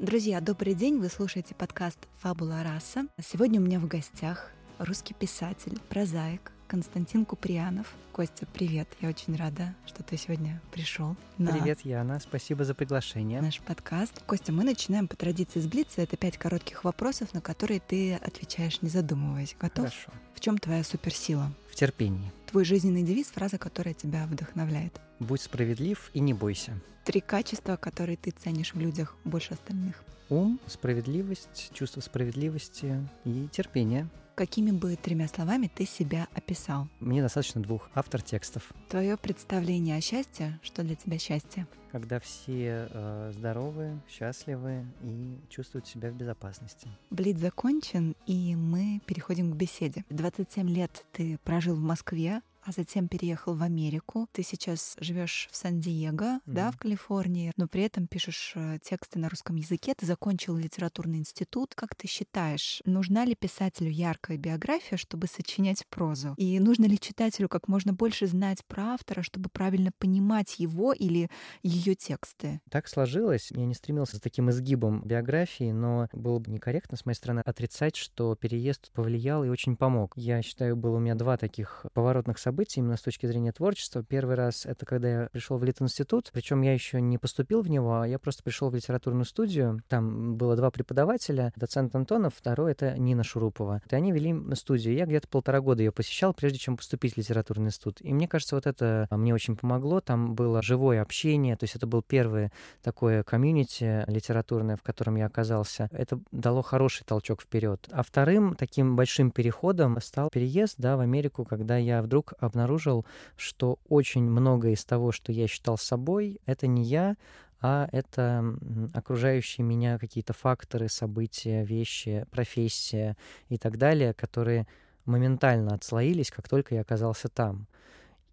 Друзья, добрый день! Вы слушаете подкаст «Фабула раса». Сегодня у меня в гостях русский писатель, прозаик Константин Куприянов. Костя, привет! Я очень рада, что ты сегодня пришел. На привет, Яна. Спасибо за приглашение. Наш подкаст. Костя, мы начинаем по традиции с Блица. Это пять коротких вопросов, на которые ты отвечаешь, не задумываясь. Готов? Хорошо. В чем твоя суперсила? В терпении. Твой жизненный девиз, фраза, которая тебя вдохновляет. Будь справедлив и не бойся. Три качества, которые ты ценишь в людях больше остальных. Ум, справедливость, чувство справедливости и терпение. Какими бы тремя словами ты себя описал? Мне достаточно двух автор текстов. Твое представление о счастье, что для тебя счастье? Когда все э, здоровы, счастливы и чувствуют себя в безопасности. Блиц закончен, и мы переходим к беседе. 27 лет ты прожил в Москве, а затем переехал в Америку. Ты сейчас живешь в Сан-Диего, mm-hmm. да, в Калифорнии, но при этом пишешь э, тексты на русском языке. Ты закончил литературный институт. Как ты считаешь, нужна ли писателю яркая биография, чтобы сочинять прозу? И нужно ли читателю как можно больше знать про автора, чтобы правильно понимать его или ее тексты? Так сложилось. Я не стремился за таким изгибом биографии, но было бы некорректно с моей стороны отрицать, что переезд повлиял и очень помог. Я считаю, было у меня два таких поворотных события событий именно с точки зрения творчества. Первый раз это когда я пришел в Литинститут, причем я еще не поступил в него, а я просто пришел в литературную студию. Там было два преподавателя, доцент Антонов, второй это Нина Шурупова. И они вели студию. Я где-то полтора года ее посещал, прежде чем поступить в литературный институт. И мне кажется, вот это мне очень помогло. Там было живое общение, то есть это был первый такое комьюнити литературное, в котором я оказался. Это дало хороший толчок вперед. А вторым таким большим переходом стал переезд да, в Америку, когда я вдруг обнаружил, что очень многое из того, что я считал собой, это не я, а это окружающие меня какие-то факторы, события, вещи, профессия и так далее, которые моментально отслоились, как только я оказался там.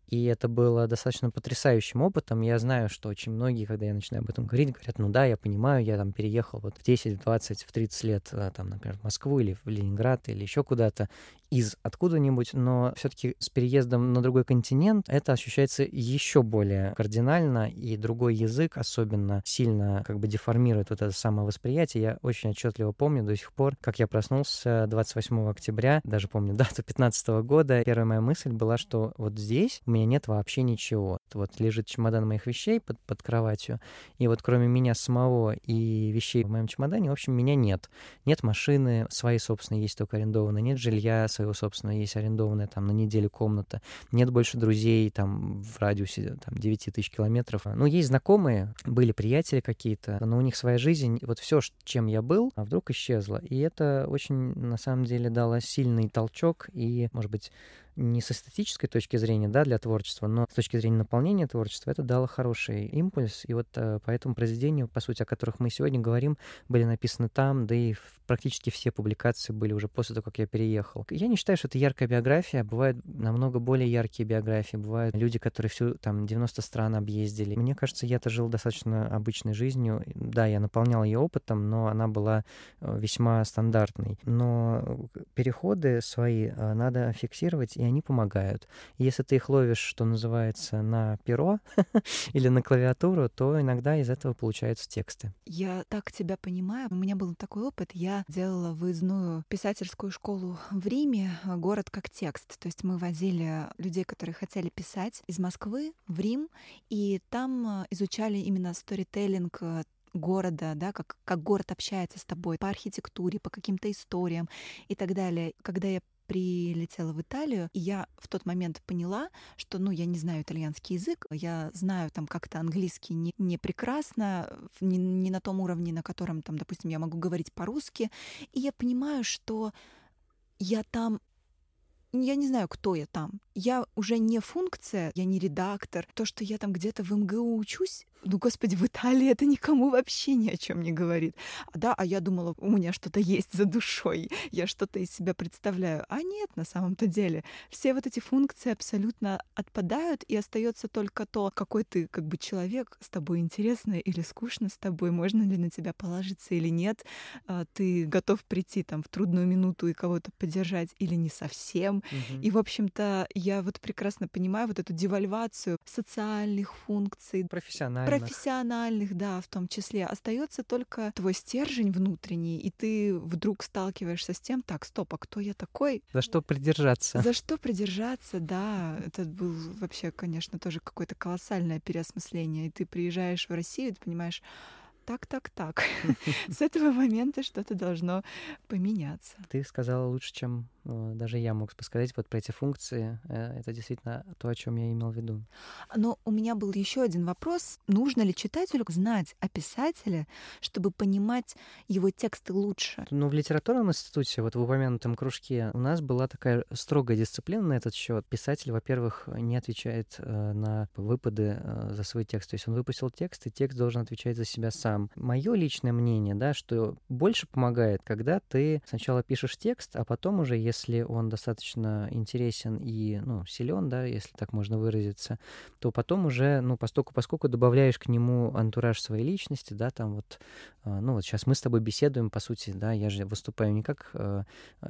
И это было достаточно потрясающим опытом. Я знаю, что очень многие, когда я начинаю об этом говорить, говорят, ну да, я понимаю, я там переехал вот в 10, в 20, в 30 лет, а, там, например, в Москву или в Ленинград или еще куда-то из откуда-нибудь, но все-таки с переездом на другой континент это ощущается еще более кардинально, и другой язык особенно сильно как бы деформирует вот это самовосприятие. Я очень отчетливо помню до сих пор, как я проснулся 28 октября, даже помню дату 15 года. Первая моя мысль была, что вот здесь у меня нет вообще ничего. Вот лежит чемодан моих вещей под, под кроватью, и вот кроме меня самого и вещей в моем чемодане, в общем, меня нет. Нет машины, свои собственные есть только арендованные, нет жилья своего собственного, есть арендованная там на неделю комната, нет больше друзей там в радиусе там 9 тысяч километров. Ну, есть знакомые, были приятели какие-то, но у них своя жизнь, вот все, чем я был, а вдруг исчезло. И это очень, на самом деле, дало сильный толчок и, может быть, не с эстетической точки зрения, да, для творчества, но с точки зрения наполнения творчества это дало хороший импульс. И вот э, по этому произведению, по сути, о которых мы сегодня говорим, были написаны там, да и практически все публикации были уже после того, как я переехал. Я не считаю, что это яркая биография. Бывают намного более яркие биографии. Бывают люди, которые всю там 90 стран объездили. Мне кажется, я-то жил достаточно обычной жизнью. Да, я наполнял ее опытом, но она была э, весьма стандартной. Но переходы свои э, надо фиксировать и они помогают. Если ты их ловишь, что называется, на перо или на клавиатуру, то иногда из этого получаются тексты. Я так тебя понимаю. У меня был такой опыт. Я делала выездную писательскую школу в Риме, город как текст. То есть мы возили людей, которые хотели писать из Москвы в Рим, и там э, изучали именно сторителлинг э, города, да, как, как город общается с тобой по архитектуре, по каким-то историям и так далее. Когда я прилетела в Италию, и я в тот момент поняла, что, ну, я не знаю итальянский язык, я знаю там как-то английский не, не прекрасно, не, не на том уровне, на котором, там, допустим, я могу говорить по-русски, и я понимаю, что я там я не знаю, кто я там. Я уже не функция, я не редактор. То, что я там где-то в МГУ учусь, ну, господи, в Италии это никому вообще ни о чем не говорит. А, да, а я думала, у меня что-то есть за душой, я что-то из себя представляю. А нет, на самом-то деле. Все вот эти функции абсолютно отпадают, и остается только то, какой ты как бы человек, с тобой интересно или скучно с тобой, можно ли на тебя положиться или нет, а, ты готов прийти там в трудную минуту и кого-то поддержать или не совсем. Угу. И, в общем-то, я вот прекрасно понимаю вот эту девальвацию социальных функций. Профессиональных профессиональных, да, в том числе, остается только твой стержень внутренний, и ты вдруг сталкиваешься с тем, так, стоп, а кто я такой? За что придержаться? За что придержаться, да. Это был вообще, конечно, тоже какое-то колоссальное переосмысление. И ты приезжаешь в Россию, и ты понимаешь, так, так, так. С этого момента что-то должно поменяться. Ты сказала лучше, чем даже я мог бы сказать вот про эти функции. Э, это действительно то, о чем я имел в виду. Но у меня был еще один вопрос. Нужно ли читателю знать о писателе, чтобы понимать его тексты лучше? Ну, в литературном институте, вот в упомянутом кружке, у нас была такая строгая дисциплина на этот счет. Писатель, во-первых, не отвечает э, на выпады за свой текст. То есть он выпустил текст, и текст должен отвечать за себя сам. Мое личное мнение, да, что больше помогает, когда ты сначала пишешь текст, а потом уже, если он достаточно интересен и, ну, силен, да, если так можно выразиться, то потом уже, ну, поскольку, поскольку добавляешь к нему антураж своей личности, да, там вот, а, ну, вот сейчас мы с тобой беседуем, по сути, да, я же выступаю не как э,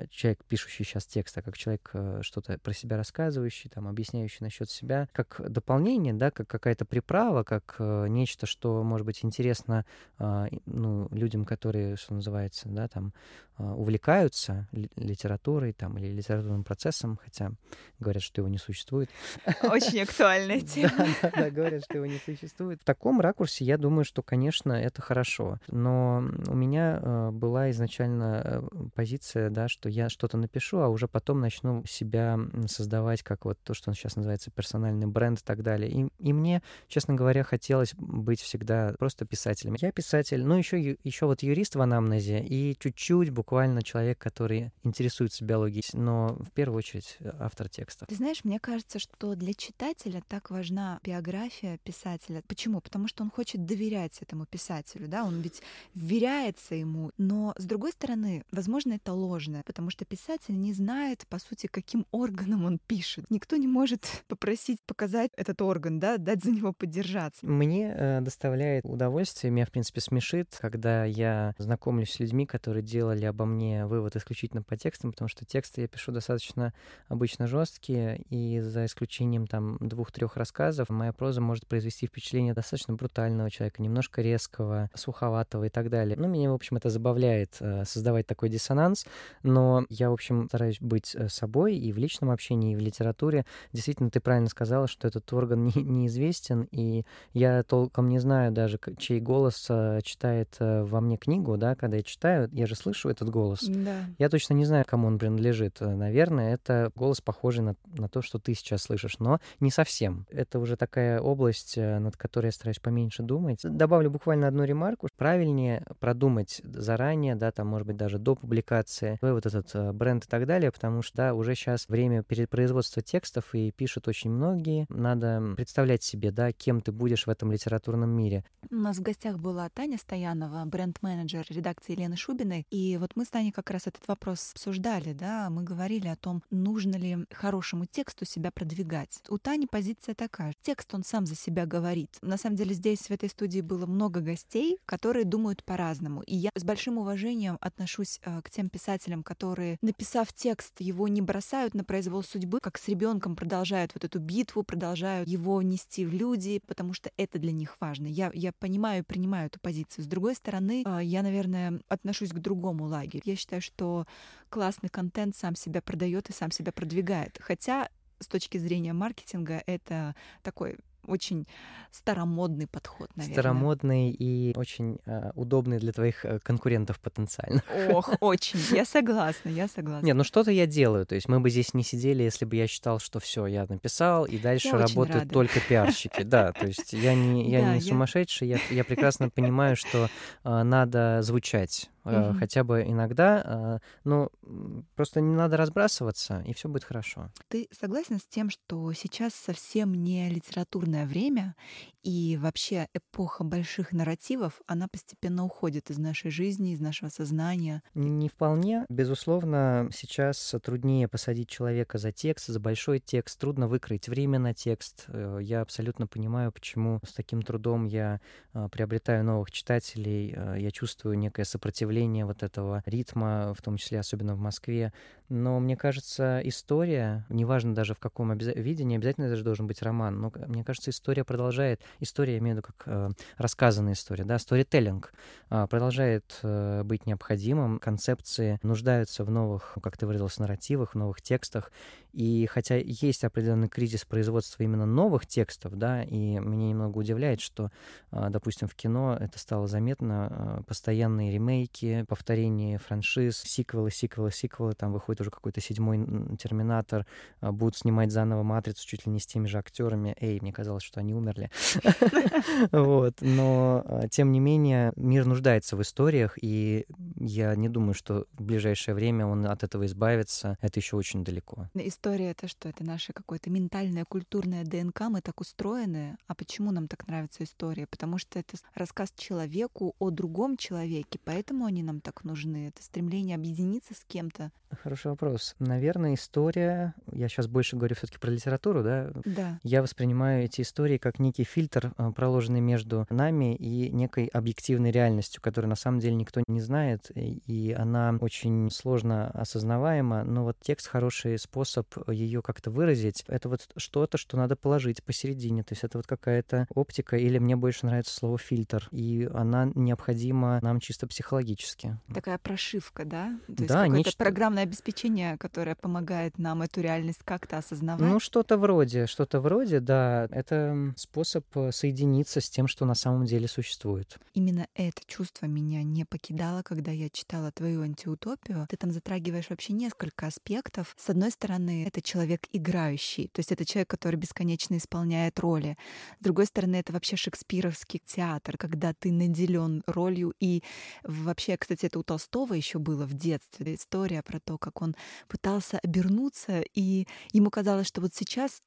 человек, пишущий сейчас текст, а как человек что-то про себя рассказывающий, там, объясняющий насчет себя, как дополнение, да, как какая-то приправа, как нечто, что, может быть, интересно а, ну, людям, которые, что называется, да, там, а, увлекаются литературой там, или литературным процессом, хотя говорят, что его не существует. Очень актуальная тема. Да, да, говорят, что его не существует. В таком ракурсе я думаю, что, конечно, это хорошо. Но у меня э, была изначально э, позиция, да, что я что-то напишу, а уже потом начну себя создавать как вот то, что сейчас называется персональный бренд и так далее. И, и мне, честно говоря, хотелось быть всегда просто писателем. Я писатель, ну еще, еще вот юрист в анамнезе и чуть-чуть буквально человек, который интересуется биологией, но в первую очередь э, автор текстов. Ты знаешь, мне кажется, что для читателя так важна биография писателя. Почему? Потому что он хочет доверять этому писателю, да, он ведь вверяется ему. Но, с другой стороны, возможно, это ложно, потому что писатель не знает, по сути, каким органом он пишет. Никто не может попросить показать этот орган, да, дать за него поддержаться. Мне э, доставляет удовольствие, меня, в принципе, смешит, когда я знакомлюсь с людьми, которые делали обо мне вывод исключительно по текстам, потому что тексты я пишу достаточно обычно жесткие, и за исключением там двух-трех рассказов моя проза может произвести впечатление достаточно брутального человека, немножко резкого, суховатого и так далее. Ну, меня, в общем, это забавляет э, создавать такой диссонанс, но я, в общем, стараюсь быть э, собой и в личном общении, и в литературе. Действительно, ты правильно сказала, что этот орган не, неизвестен, и я толком не знаю даже, чей голос э, читает во мне книгу, да, когда я читаю, я же слышу этот голос. Да. Я точно не знаю, кому он принадлежит. Э, наверное, это голос похожий на, на то, что ты сейчас слышишь, но не совсем. Это уже такая область, э, над которой я стараюсь поменьше думать. Добавлю буквально одну ремарку. Правильнее продумать заранее, да, там, может быть, даже до публикации, вот этот э, бренд и так далее, потому что, да, уже сейчас время перепроизводства текстов, и пишут очень многие. Надо представлять себе, да, кем ты будешь в этом литературном мире. У нас в гостях была Таня Стоянова, бренд-менеджер редакции Елены Шубиной, и вот мы с Таней как раз этот вопрос обсуждали, да, мы говорили о том, нужно ли хорошему тексту себя продвигать. У Тани позиция такая. Текст он сам за себя говорит. На самом деле здесь в этой студии было много гостей, которые думают по-разному. И я с большим уважением отношусь э, к тем писателям, которые, написав текст, его не бросают на произвол судьбы, как с ребенком продолжают вот эту битву, продолжают его нести в люди, потому что это для них важно. Я, я понимаю и принимаю эту позицию. С другой стороны, э, я, наверное, отношусь к другому лагерю. Я считаю, что классный контент сам себя продает и сам себя продвигает. Хотя с точки зрения маркетинга это такой очень старомодный подход, наверное. Старомодный и очень э, удобный для твоих э, конкурентов потенциально. Ох, очень. Я согласна, я согласна. Нет, ну что-то я делаю. То есть мы бы здесь не сидели, если бы я считал, что все, я написал, и дальше я работают только пиарщики. Да, то есть я не, я да, не сумасшедший, я, я прекрасно понимаю, что э, надо звучать mm-hmm. хотя бы иногда, но просто не надо разбрасываться, и все будет хорошо. Ты согласен с тем, что сейчас совсем не литературное время, и вообще эпоха больших нарративов, она постепенно уходит из нашей жизни, из нашего сознания? Не вполне. Безусловно, сейчас труднее посадить человека за текст, за большой текст, трудно выкроить время на текст. Э, я абсолютно понимаю, почему с таким трудом я приобретаю новых читателей, я чувствую некое сопротивление вот этого ритма, в том числе особенно в Москве. Но мне кажется, история, неважно даже в каком обяз... виде, не обязательно даже должен быть роман, но мне кажется, история продолжает, история, я имею в виду как э, рассказанная история, да, сторителлинг э, продолжает э, быть необходимым, концепции нуждаются в новых, как ты выразился, нарративах, в новых текстах, и хотя есть определенный кризис производства именно новых текстов, да, и меня немного удивляет, что, э, допустим, в кино это стало заметно, э, постоянные ремейки, повторение франшиз, сиквелы, сиквелы, сиквелы, там выходит будет уже какой-то седьмой Терминатор, а, будут снимать заново Матрицу чуть ли не с теми же актерами. Эй, мне казалось, что они умерли. Вот. Но, а, тем не менее, мир нуждается в историях, и я не думаю, что в ближайшее время он от этого избавится. Это еще очень далеко. История — это что? Это наше какое-то ментальное, культурное ДНК. Мы так устроены. А почему нам так нравится история? Потому что это рассказ человеку о другом человеке, поэтому они нам так нужны. Это стремление объединиться с кем-то. Хороший вопрос. Наверное, история, я сейчас больше говорю все-таки про литературу, да? Да. Я воспринимаю эти истории как некий фильтр, а, проложенный между нами и некой объективной реальностью, которую на самом деле никто не знает, и она очень сложно осознаваема, но вот текст хороший способ ее как-то выразить. Это вот что-то, что надо положить посередине, то есть это вот какая-то оптика, или мне больше нравится слово фильтр, и она необходима нам чисто психологически. Такая прошивка, да? То есть да, нечто... программное обеспечение, которое помогает нам эту реальность как-то осознавать? Ну, что-то вроде, что-то вроде, да. Это способ э, соединиться с тем, что на самом деле существует. Именно это чувство меня не покидало, когда я читала твою антиутопию. Ты там затрагиваешь вообще несколько аспектов. С одной стороны, это человек играющий, то есть это человек, который бесконечно исполняет роли. С другой стороны, это вообще шекспировский театр, когда ты наделен ролью. И вообще, кстати, это у Толстого еще было в детстве. История про то, как он пытался обернуться, и ему казалось, что вот сейчас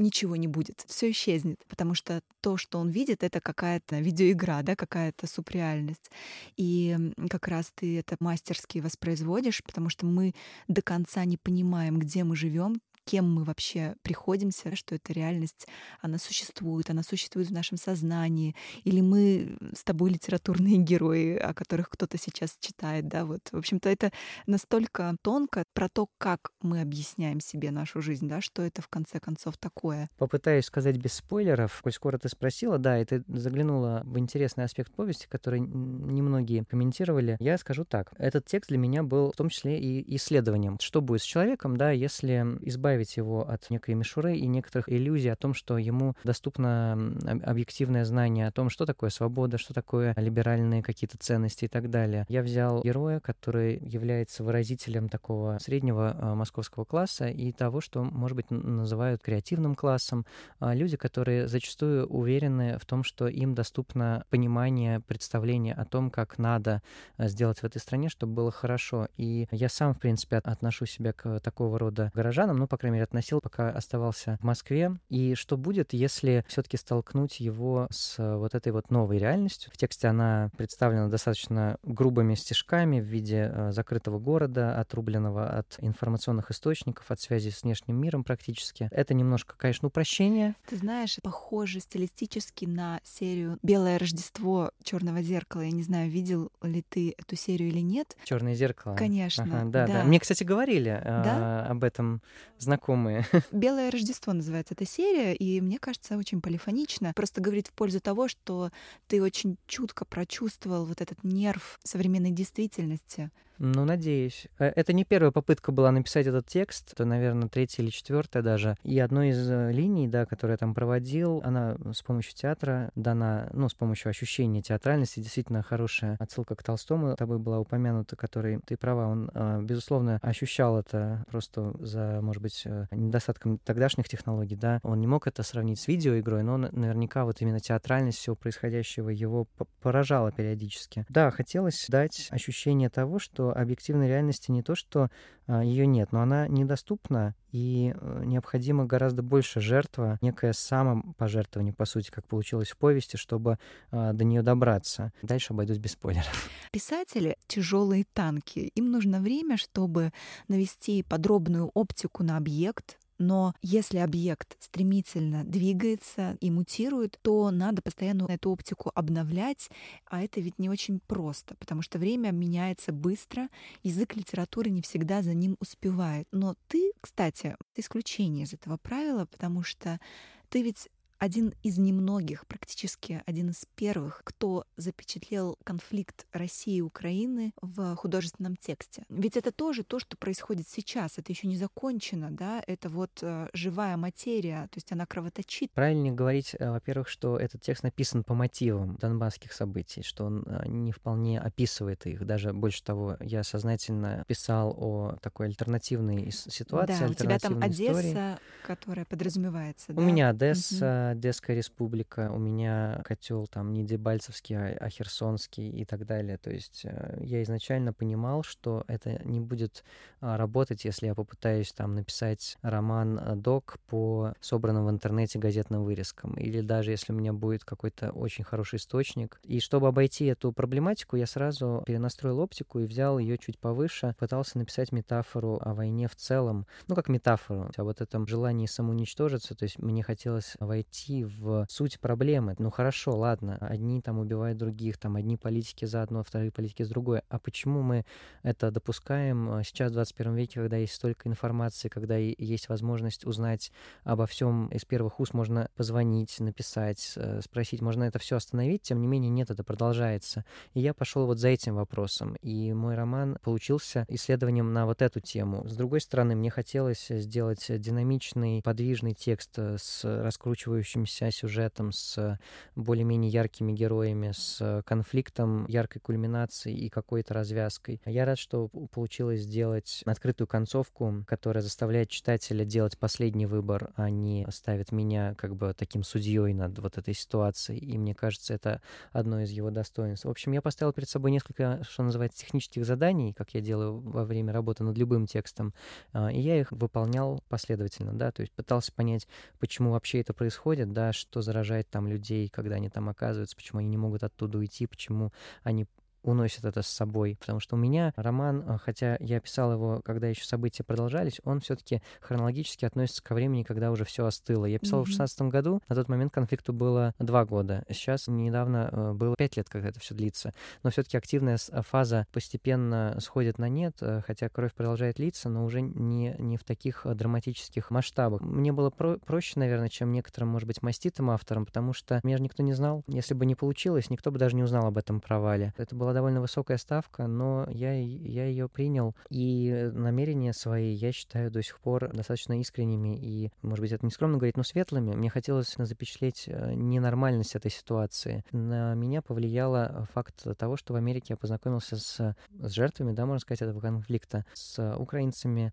ничего не будет, все исчезнет, потому что то, что он видит, это какая-то видеоигра, да, какая-то субреальность. И как раз ты это мастерски воспроизводишь, потому что мы до конца не понимаем, где мы живем, кем мы вообще приходимся, что эта реальность, она существует, она существует в нашем сознании, или мы с тобой литературные герои, о которых кто-то сейчас читает, да, вот. В общем-то, это настолько тонко про то, как мы объясняем себе нашу жизнь, да, что это в конце концов такое. Попытаюсь сказать без спойлеров, коль скоро ты спросила, да, и ты заглянула в интересный аспект повести, который немногие комментировали. Я скажу так, этот текст для меня был в том числе и исследованием. Что будет с человеком, да, если избавиться избавить его от некой мишуры и некоторых иллюзий о том, что ему доступно объективное знание о том, что такое свобода, что такое либеральные какие-то ценности и так далее. Я взял героя, который является выразителем такого среднего а, московского класса и того, что, может быть, называют креативным классом. А, люди, которые зачастую уверены в том, что им доступно понимание, представление о том, как надо а, сделать в этой стране, чтобы было хорошо. И я сам, в принципе, отношу себя к такого рода горожанам, ну, по крайней мере, относил, пока оставался в Москве. И что будет, если все-таки столкнуть его с вот этой вот новой реальностью? В тексте она представлена достаточно грубыми стежками в виде э, закрытого города, отрубленного от информационных источников, от связи с внешним миром практически. Это немножко, конечно, упрощение. Ты знаешь, похоже стилистически на серию «Белое Рождество Черного зеркала». Я не знаю, видел ли ты эту серию или нет. Черное зеркало. Конечно. Ага, да, да, да. Мне, кстати, говорили да? э, об этом знакомые. «Белое Рождество» называется эта серия, и мне кажется, очень полифонично. Просто говорит в пользу того, что ты очень чутко прочувствовал вот этот нерв современной действительности. Ну, надеюсь. Э, это не первая попытка была написать этот текст, это, наверное, третья или четвертая даже. И одной из э, линий, да, которую я там проводил, она с помощью театра дана, ну, с помощью ощущения театральности, действительно хорошая отсылка к Толстому тобой была упомянута, который, ты права, он, э, безусловно, ощущал это просто за, может быть, недостатком тогдашних технологий, да, он не мог это сравнить с видеоигрой, но наверняка вот именно театральность всего происходящего его поражала периодически. Да, хотелось дать ощущение того, что объективной реальности не то, что а, ее нет, но она недоступна, и э, необходимо гораздо больше жертва, некое самопожертвование, по сути, как получилось в повести, чтобы а, до нее добраться. Дальше обойдусь без спойлеров. Писатели — тяжелые танки. Им нужно время, чтобы навести подробную оптику на объект, но если объект стремительно двигается и мутирует, то надо постоянно эту оптику обновлять, а это ведь не очень просто, потому что время меняется быстро, язык литературы не всегда за ним успевает. Но ты, кстати, исключение из этого правила, потому что ты ведь один из немногих, практически один из первых, кто запечатлел конфликт России и Украины в художественном тексте. Ведь это тоже то, что происходит сейчас. Это еще не закончено, да? Это вот э, живая материя, то есть она кровоточит. Правильнее говорить, э, во-первых, что этот текст написан по мотивам донбасских событий, что он э, не вполне описывает их. Даже больше того, я сознательно писал о такой альтернативной ситуации, да, у тебя там Одесса, истории. которая подразумевается. У да? меня Одесса, Одесская республика, у меня котел там не Дебальцевский, а, а Херсонский и так далее. То есть э, я изначально понимал, что это не будет а, работать, если я попытаюсь там написать роман-док э, по собранным в интернете газетным вырезкам, или даже если у меня будет какой-то очень хороший источник. И чтобы обойти эту проблематику, я сразу перенастроил оптику и взял ее чуть повыше, пытался написать метафору о войне в целом, ну как метафору, о вот этом желании самоуничтожиться, то есть мне хотелось войти войти в суть проблемы. Ну хорошо, ладно, одни там убивают других, там одни политики за одно, вторые политики с другой. А почему мы это допускаем а, сейчас в 21 веке, когда есть столько информации, когда есть возможность узнать обо всем из первых уст, можно позвонить, написать, э, спросить, можно это все остановить, тем не менее нет, это продолжается. И я пошел вот за этим вопросом. И мой роман получился исследованием на вот эту тему. С другой стороны, мне хотелось сделать динамичный, подвижный текст э, с раскручивающим развивающимся сюжетом, с более-менее яркими героями, с конфликтом, яркой кульминацией и какой-то развязкой. Я рад, что получилось сделать открытую концовку, которая заставляет читателя делать последний выбор, а не ставит меня как бы таким судьей над вот этой ситуацией. И мне кажется, это одно из его достоинств. В общем, я поставил перед собой несколько, что называется, технических заданий, как я делаю во время работы над любым текстом, а, и я их выполнял последовательно, да, то есть пытался понять, почему вообще это происходит, происходит, да, что заражает там людей, когда они там оказываются, почему они не могут оттуда уйти, почему они уносит это с собой. Потому что у меня роман, а, хотя я писал его, когда еще события продолжались, он все-таки хронологически относится ко времени, когда уже все остыло. Я писал mm-hmm. в 16 году, на тот момент конфликту было два года. Сейчас недавно э, было пять лет, когда это все длится. Но все-таки активная фаза постепенно сходит на нет, э, хотя кровь продолжает литься, но уже не, не в таких э, драматических масштабах. Мне было про- проще, наверное, чем некоторым, может быть, маститым авторам, потому что меня же никто не знал. Если бы не получилось, никто бы даже не узнал об этом провале. Это было была довольно высокая ставка, но я, я ее принял. И намерения свои, я считаю, до сих пор достаточно искренними и, может быть, это не скромно говорить, но светлыми. Мне хотелось запечатлеть э, ненормальность этой ситуации. На меня повлияло факт того, что в Америке я познакомился с, с жертвами, да, можно сказать, этого конфликта, с украинцами,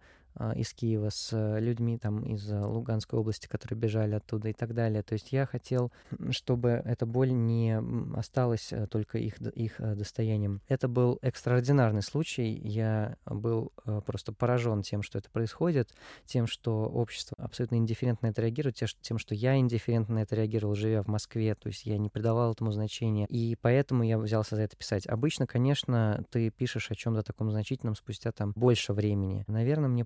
из Киева, с э, людьми там из э, Луганской области, которые бежали оттуда и так далее. То есть я хотел, чтобы эта боль не осталась э, только их, их достоянием. Это был экстраординарный случай. Я был просто поражен тем, что это происходит, тем, что общество абсолютно индифферентно это реагирует, тем, что я индифферентно на это реагировал, живя в Москве. То есть я не придавал этому значения. И поэтому я взялся за это писать. Обычно, конечно, ты пишешь о чем-то таком значительном спустя там больше времени. Наверное, мне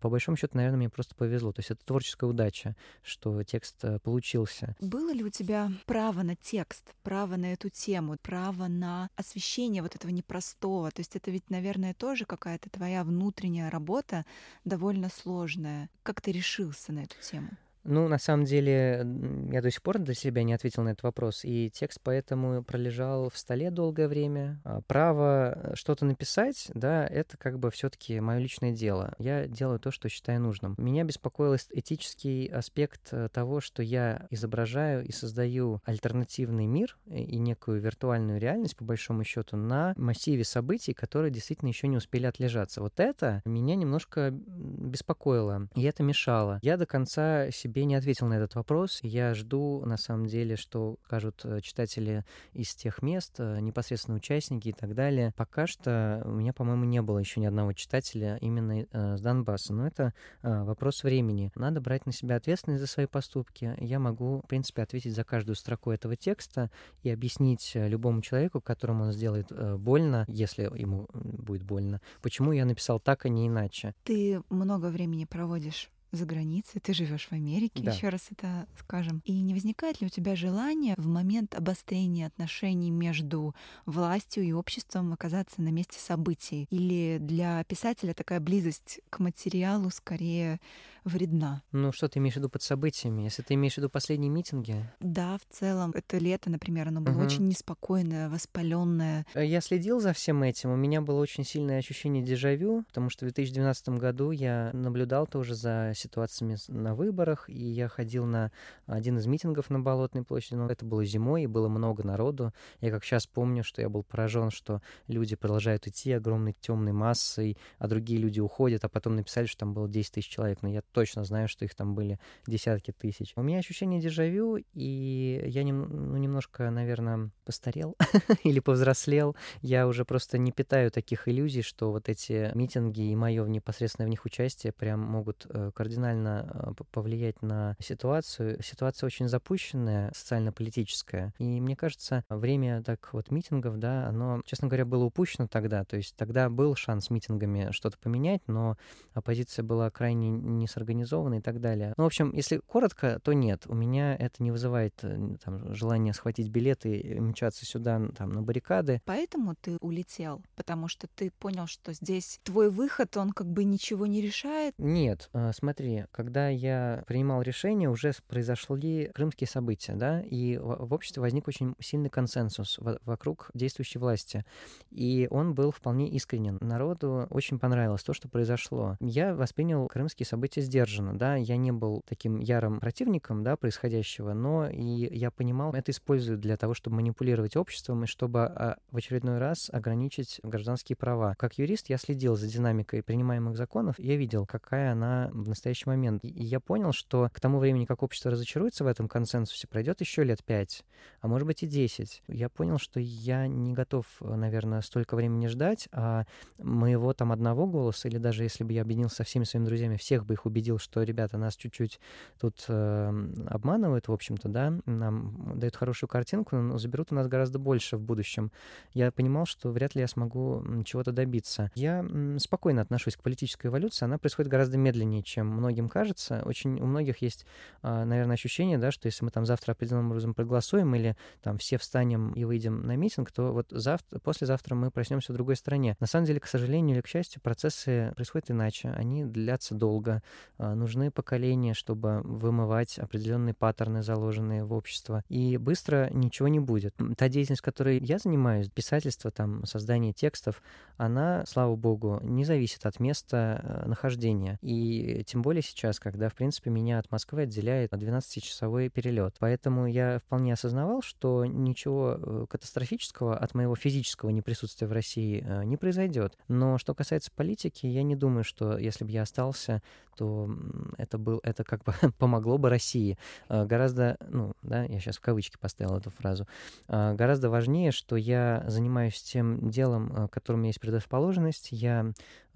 по большому счету, наверное, мне просто повезло. То есть это творческая удача, что текст э, получился. Было ли у тебя право на текст, право на эту тему, право на освещение вот этого непростого? То есть это ведь, наверное, тоже какая-то твоя внутренняя работа, довольно сложная. Как ты решился на эту тему? Ну, на самом деле, я до сих пор для себя не ответил на этот вопрос, и текст поэтому пролежал в столе долгое время. А право э, что-то написать, да, это как бы все-таки мое личное дело. Я делаю то, что считаю нужным. Меня беспокоил этический аспект э, того, что я изображаю и создаю альтернативный мир и некую виртуальную реальность, по большому счету, на массиве событий, которые действительно еще не успели отлежаться. Вот это меня немножко беспокоило, и это мешало. Я до конца себе не ответил на этот вопрос. Я жду, на самом деле, что скажут э, читатели из тех мест, э, непосредственно участники и так далее. Пока что у меня, по-моему, не было еще ни одного читателя именно э, с Донбасса. Но это вопрос времени. Надо брать на себя ответственность за свои поступки. Я могу, в принципе, ответить за каждую строку этого текста и объяснить любому человеку, которому он сделает больно, если ему будет больно, почему я написал так, а не иначе. Ты много времени проводишь за границей, ты живешь в Америке, да. еще раз это скажем. И не возникает ли у тебя желание в момент обострения отношений между властью и обществом оказаться на месте событий? Или для писателя такая близость к материалу скорее вредна. Ну, что ты имеешь в виду под событиями? Если ты имеешь в виду последние митинги? Да, в целом. Это лето, например, оно было угу. очень неспокойное, воспаленное. Э, я следил за всем этим. У меня было очень сильное ощущение дежавю, потому что в 2012 году я наблюдал тоже за ситуациями на выборах, и я ходил на один из митингов на Болотной площади. Но это было зимой, и было много народу. Я как сейчас помню, что я был поражен, что люди продолжают идти огромной темной массой, а другие люди уходят, а потом написали, что там было 10 тысяч человек. Но я точно знаю, что их там были десятки тысяч. У меня ощущение дежавю, и я нем, ну, немножко, наверное, постарел или повзрослел. Я уже просто не питаю таких иллюзий, что вот эти митинги и мое непосредственное в них участие прям могут э, кардинально э, повлиять на ситуацию. Ситуация очень запущенная, социально-политическая. И мне кажется, время так вот митингов, да, оно, честно говоря, было упущено тогда. То есть тогда был шанс митингами что-то поменять, но оппозиция была крайне не организованы и так далее. Ну, в общем, если коротко, то нет. У меня это не вызывает э, там, желания схватить билеты и мчаться сюда там, на баррикады. Поэтому ты улетел? Потому что ты понял, что здесь твой выход, он как бы ничего не решает? Нет. Э, смотри, когда я принимал решение, уже произошли крымские события, да, и в обществе возник очень сильный консенсус вокруг действующей власти. И он был вполне искренен. Народу очень понравилось то, что произошло. Я воспринял крымские события сдержанно, да, я не был таким ярым противником, да, происходящего, но и я понимал, это используют для того, чтобы манипулировать обществом и чтобы а, в очередной раз ограничить гражданские права. Как юрист я следил за динамикой принимаемых законов, и я видел, какая она в настоящий момент. И я понял, что к тому времени, как общество разочаруется в этом консенсусе, пройдет еще лет пять, а может быть и десять. Я понял, что я не готов, наверное, столько времени ждать, а моего там одного голоса, или даже если бы я объединился со всеми своими друзьями, всех бы их убедил убедил, что ребята нас чуть-чуть тут э, обманывают, в общем-то, да, нам дают хорошую картинку, но заберут у нас гораздо больше в будущем. Я понимал, что вряд ли я смогу чего-то добиться. Я спокойно отношусь к политической эволюции, она происходит гораздо медленнее, чем многим кажется. Очень у многих есть, э, наверное, ощущение, да, что если мы там завтра определенным образом проголосуем или там все встанем и выйдем на митинг, то вот завтра, послезавтра мы проснемся в другой стране. На самом деле, к сожалению или к счастью, процессы происходят иначе. Они длятся долго. А, нужны поколения, чтобы вымывать определенные паттерны, заложенные в общество. И быстро ничего не будет. Та деятельность, которой я занимаюсь, писательство, там, создание текстов, она, слава богу, не зависит от места э, нахождения. И тем более сейчас, когда, в принципе, меня от Москвы отделяет 12-часовой перелет. Поэтому я вполне осознавал, что ничего э, катастрофического от моего физического неприсутствия в России э, не произойдет. Но что касается политики, я не думаю, что если бы я остался, то это, был, это как бы помогло бы России. А, гораздо, ну, да, я сейчас в кавычки поставил эту фразу, гораздо важнее, что я занимаюсь тем делом, которым есть предрасположенность, я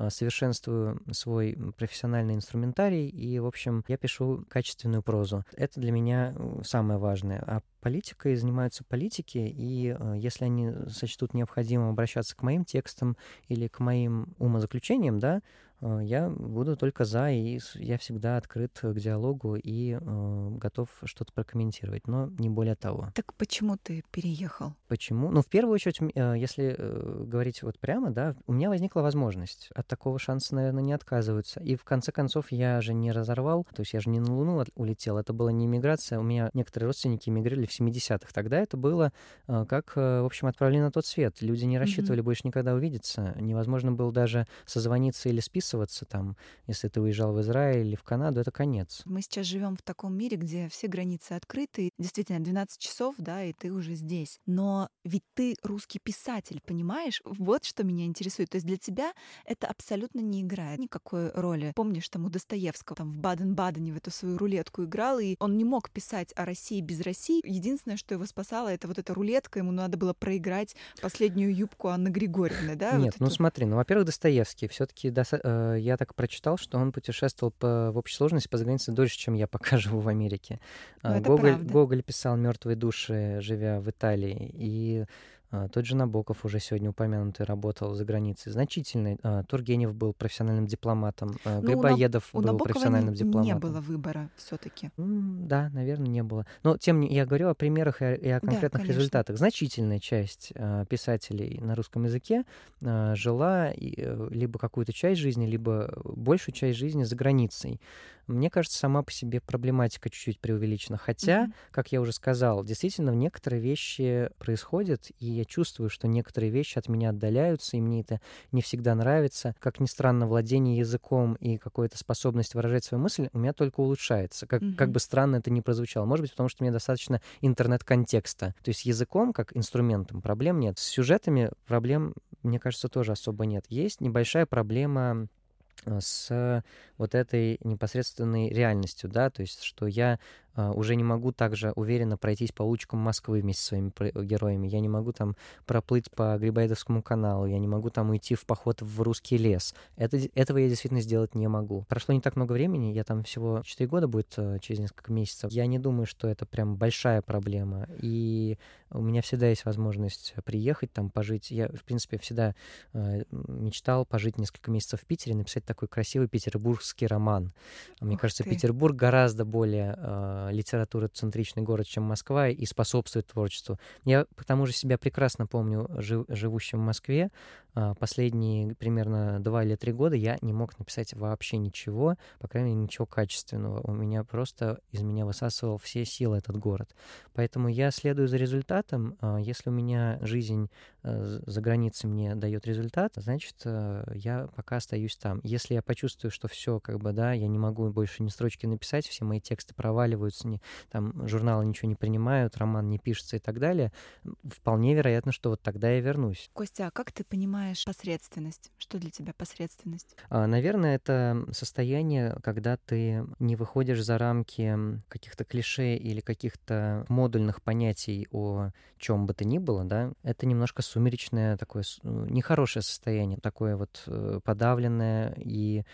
совершенствую свой профессиональный инструментарий, и, в общем, я пишу качественную прозу. Это для меня самое важное. А политикой занимаются политики, и если они сочтут необходимым обращаться к моим текстам или к моим умозаключениям, да, э, я буду только за, и я всегда открыт к диалогу и э, готов что-то прокомментировать, но не более того. Так почему ты переехал? Почему? Ну, в первую очередь, э, если э, говорить вот прямо, да, у меня возникла возможность. От такого шанса, наверное, не отказываются. И в конце концов я же не разорвал, то есть я же не на Луну улетел, это была не иммиграция. У меня некоторые родственники эмигрировали в 70-х. Тогда это было э, как, в общем, отправление на тот свет. Люди не рассчитывали mm-hmm. больше никогда увидеться. Невозможно было даже созвониться или списываться там, если ты уезжал в Израиль или в Канаду, это конец. Мы сейчас живем в таком мире, где все границы открыты. Действительно, 12 часов, да, и ты уже здесь. Но ведь ты русский писатель, понимаешь? Вот что меня интересует. То есть для тебя это абсолютно не играет никакой роли. Помнишь, там у Достоевского там в Баден-Бадене в эту свою рулетку играл, и он не мог писать о России без России. Единственное, что его спасало, это вот эта рулетка. Ему надо было проиграть последнюю юбку Анны Григорьевны, да? Нет, вот ну смотри, ну, во-первых, Достоевский. все таки э, я так прочитал, что он путешествовал по, в общей сложности по загранице дольше, чем я пока живу в Америке. Ну, а, Гоголь, Гоголь писал мертвые души, живя в Италии. И тот же Набоков, уже сегодня упомянутый, работал за границей. Значительный. А, Тургенев был профессиональным дипломатом. А, ну, Грибоедов у был Набокова профессиональным не, дипломатом. не было выбора все таки Да, наверное, не было. Но тем не я говорю о примерах и о конкретных да, результатах. Значительная часть писателей на русском языке жила э, либо какую-то часть жизни, либо большую часть жизни за границей. Мне кажется, сама по себе проблематика чуть-чуть преувеличена. Хотя, mm-hmm. как я уже сказал, действительно, некоторые вещи происходят, и я чувствую, что некоторые вещи от меня отдаляются, и мне это не всегда нравится. Как ни странно, владение языком и какая-то способность выражать свою мысль у меня только улучшается. Как, mm-hmm. как бы странно это ни прозвучало. Может быть, потому что мне достаточно интернет-контекста. То есть языком, как инструментом, проблем нет. С сюжетами проблем, мне кажется, тоже особо нет. Есть небольшая проблема с вот этой непосредственной реальностью, да, то есть что я уже не могу также уверенно пройтись по улочкам Москвы вместе со своими героями. Я не могу там проплыть по Грибоедовскому каналу, я не могу там уйти в поход в русский лес. Это, этого я действительно сделать не могу. Прошло не так много времени, я там всего 4 года будет э, через несколько месяцев. Я не думаю, что это прям большая проблема. И у меня всегда есть возможность приехать там, пожить. Я, в принципе, всегда э, мечтал пожить несколько месяцев в Питере, написать такой красивый петербургский роман. Мне Ух кажется, ты. Петербург гораздо более э, литературоцентричный город, чем Москва, и способствует творчеству. Я к тому же себя прекрасно помню, жив, живущим в Москве. А, последние примерно два или три года я не мог написать вообще ничего, по крайней мере, ничего качественного. У меня просто из меня высасывал все силы этот город. Поэтому я следую за результатом. А, если у меня жизнь э, за границей мне дает результат, значит, э, я пока остаюсь там. Если я почувствую, что все, как бы, да, я не могу больше ни строчки написать, все мои тексты проваливаются, не, там журналы ничего не принимают, роман не пишется и так далее, вполне вероятно, что вот тогда я вернусь. Костя, а как ты понимаешь посредственность? Что для тебя посредственность? А, наверное, это состояние, когда ты не выходишь за рамки каких-то клише или каких-то модульных понятий о чем бы то ни было, да, это немножко сумеречное такое ну, нехорошее состояние, такое вот э, подавленное, и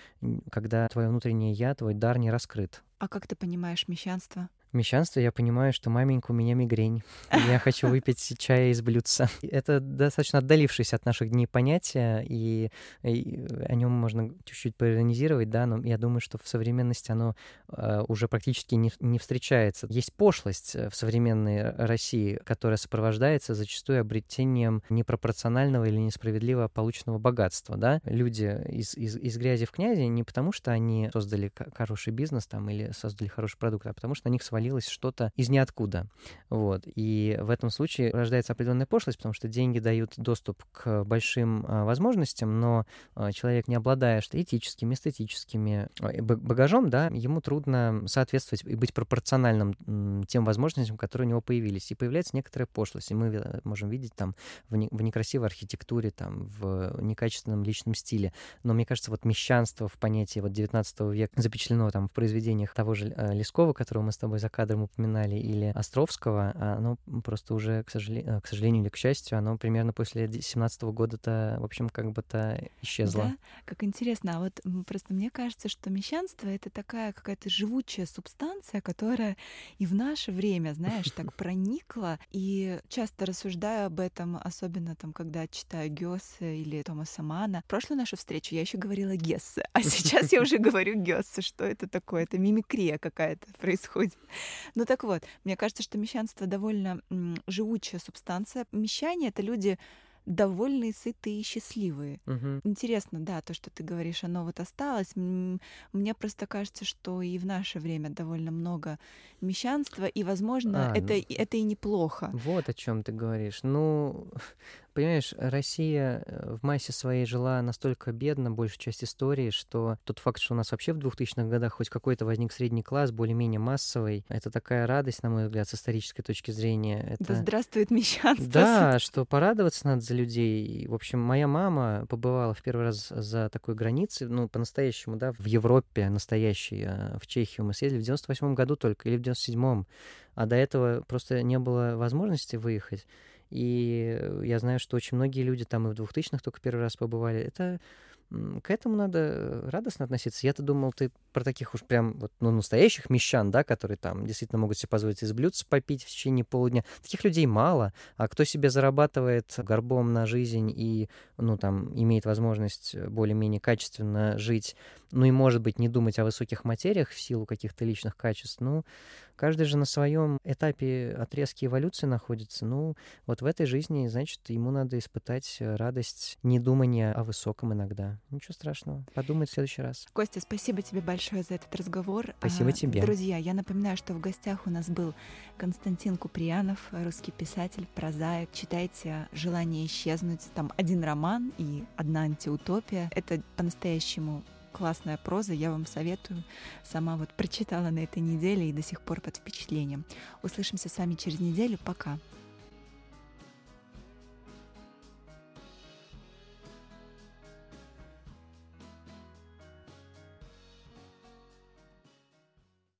когда твое внутреннее я, твой дар не раскрыт. А как ты понимаешь мещанство? Мещанство, я понимаю, что маменька у меня мигрень. Я хочу выпить чая из блюдца. Это достаточно отдалившееся от наших дней понятия, и, и о нем можно чуть-чуть поиронизировать, да, но я думаю, что в современности оно э, уже практически не, не встречается. Есть пошлость э, в современной России, которая сопровождается зачастую обретением непропорционального или несправедливо полученного богатства, да. Люди из, из, из грязи в князи не потому, что они создали хороший бизнес там или создали хороший продукт, а потому что на них свалили свалилось что-то из ниоткуда. Вот. И в этом случае рождается определенная пошлость, потому что деньги дают доступ к большим а, возможностям, но а, человек, не обладая что этическими, эстетическими а, багажом, да, ему трудно соответствовать и быть пропорциональным тем возможностям, которые у него появились. И появляется некоторая пошлость. И мы можем видеть там в, не, в некрасивой архитектуре, там, в некачественном личном стиле. Но мне кажется, вот мещанство в понятии вот 19 века запечатлено там в произведениях того же Лескова, которого мы с тобой за кадром упоминали, или Островского, а оно просто уже, к сожалению, к сожалению или к счастью, оно примерно после 17 года-то, в общем, как бы-то исчезло. Да, как интересно. А вот просто мне кажется, что мещанство — это такая какая-то живучая субстанция, которая и в наше время, знаешь, так проникла. И часто рассуждаю об этом, особенно там, когда читаю Гёссе или Томаса Мана. В прошлую нашу встречу я еще говорила Гессе, а сейчас я уже говорю Гёссе. Что это такое? Это мимикрия какая-то происходит. Ну так вот, мне кажется, что мещанство довольно живучая субстанция. Мещане — это люди довольные, сытые и счастливые. Угу. Интересно, да, то, что ты говоришь, оно вот осталось. Мне просто кажется, что и в наше время довольно много мещанства, и, возможно, а, это, ну... это и неплохо. Вот о чем ты говоришь. Ну, Понимаешь, Россия э, в массе своей жила настолько бедно, большую часть истории, что тот факт, что у нас вообще в 2000-х годах хоть какой-то возник средний класс, более-менее массовый, это такая радость, на мой взгляд, с исторической точки зрения. Это... Да здравствует мещанство! Да, что порадоваться надо за людей. В общем, моя мама побывала в первый раз за такой границей, ну, по-настоящему, да, в Европе настоящей, а в Чехию мы съездили в 98 году только, или в 97-м, а до этого просто не было возможности выехать. И я знаю, что очень многие люди там и в 2000-х только первый раз побывали. Это к этому надо радостно относиться. Я-то думал, ты про таких уж прям вот, ну, настоящих мещан, да, которые там действительно могут себе позволить из блюдца попить в течение полудня. Таких людей мало. А кто себе зарабатывает горбом на жизнь и, ну, там, имеет возможность более-менее качественно жить, ну и, может быть, не думать о высоких материях в силу каких-то личных качеств, ну, Каждый же на своем этапе отрезки эволюции находится. Ну, вот в этой жизни, значит, ему надо испытать радость недумания о высоком иногда. Ничего страшного. Подумать в следующий раз. Костя, спасибо тебе большое за этот разговор. Спасибо а, тебе. Друзья, я напоминаю, что в гостях у нас был Константин Куприянов, русский писатель, прозаик. Читайте «Желание исчезнуть». Там один роман и одна антиутопия. Это по-настоящему классная проза, я вам советую. Сама вот прочитала на этой неделе и до сих пор под впечатлением. Услышимся с вами через неделю. Пока.